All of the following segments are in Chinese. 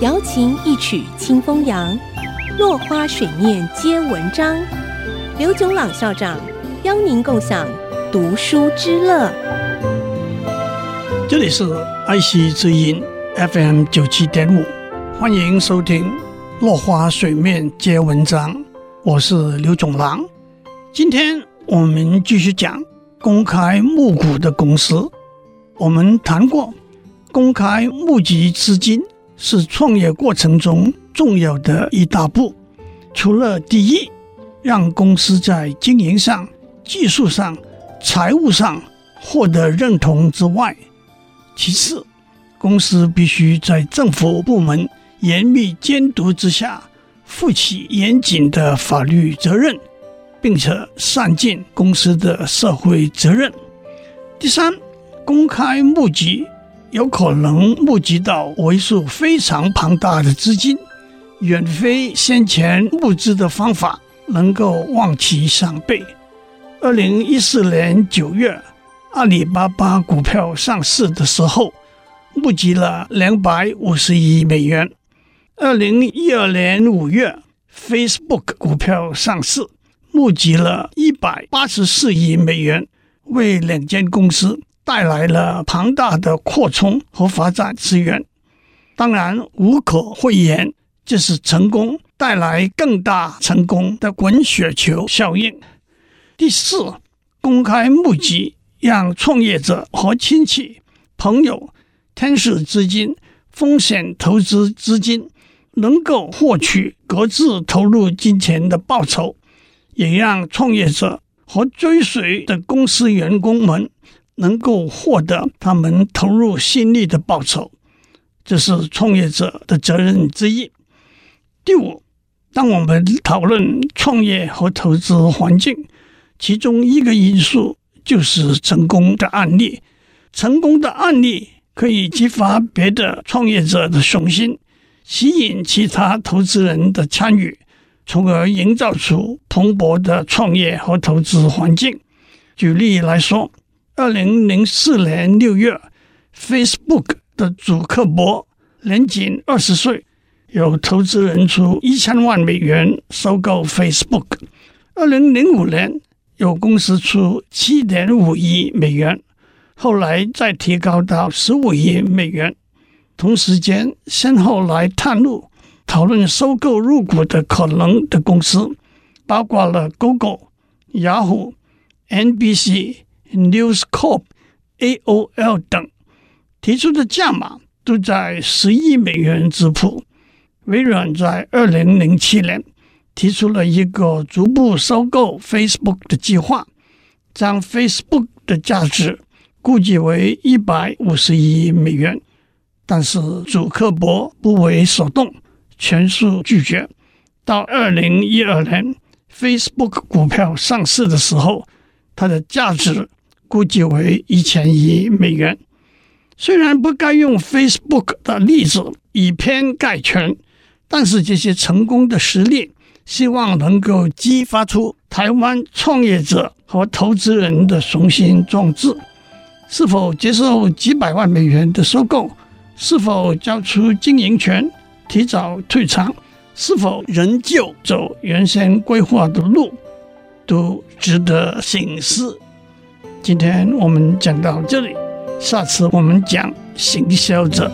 瑶琴一曲清风扬，落花水面皆文章。刘炯朗校长邀您共享读书之乐。这里是爱惜之音 FM 九七点五，欢迎收听《落花水面皆文章》，我是刘炯朗。今天我们继续讲公开募股的公司。我们谈过，公开募集资金是创业过程中重要的一大步。除了第一，让公司在经营上、技术上、财务上获得认同之外，其次，公司必须在政府部门严密监督之下，负起严谨的法律责任，并且善尽公司的社会责任。第三。公开募集有可能募集到为数非常庞大的资金，远非先前募资的方法能够望其项背。二零一四年九月，阿里巴巴股票上市的时候，募集了两百五十亿美元。二零一二年五月，Facebook 股票上市，募集了一百八十四亿美元，为两间公司。带来了庞大的扩充和发展资源，当然无可讳言，这是成功带来更大成功的滚雪球效应。第四，公开募集让创业者和亲戚、朋友、天使资金、风险投资资金能够获取各自投入金钱的报酬，也让创业者和追随的公司员工们。能够获得他们投入心力的报酬，这是创业者的责任之一。第五，当我们讨论创业和投资环境，其中一个因素就是成功的案例。成功的案例可以激发别的创业者的雄心，吸引其他投资人的参与，从而营造出蓬勃的创业和投资环境。举例来说。二零零四年六月，Facebook 的主克伯年仅二十岁，有投资人出一千万美元收购 Facebook。二零零五年，有公司出七点五亿美元，后来再提高到十五亿美元。同时间，先后来探路讨论收购入股的可能的公司，包括了 Google、Yahoo、NBC。News Corp、AOL 等提出的价码都在十亿美元之谱。微软在二零零七年提出了一个逐步收购 Facebook 的计划，将 Facebook 的价值估计为一百五十亿美元。但是祖克伯不为所动，全数拒绝。到二零一二年 Facebook 股票上市的时候，它的价值。估计为一千亿美元。虽然不该用 Facebook 的例子以偏概全，但是这些成功的实例，希望能够激发出台湾创业者和投资人的雄心壮志。是否接受几百万美元的收购？是否交出经营权、提早退场？是否仍旧走原先规划的路？都值得省思。今天我们讲到这里，下次我们讲行销者。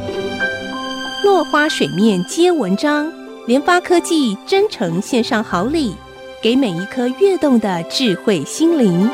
落花水面皆文章，联发科技真诚献上好礼，给每一颗跃动的智慧心灵。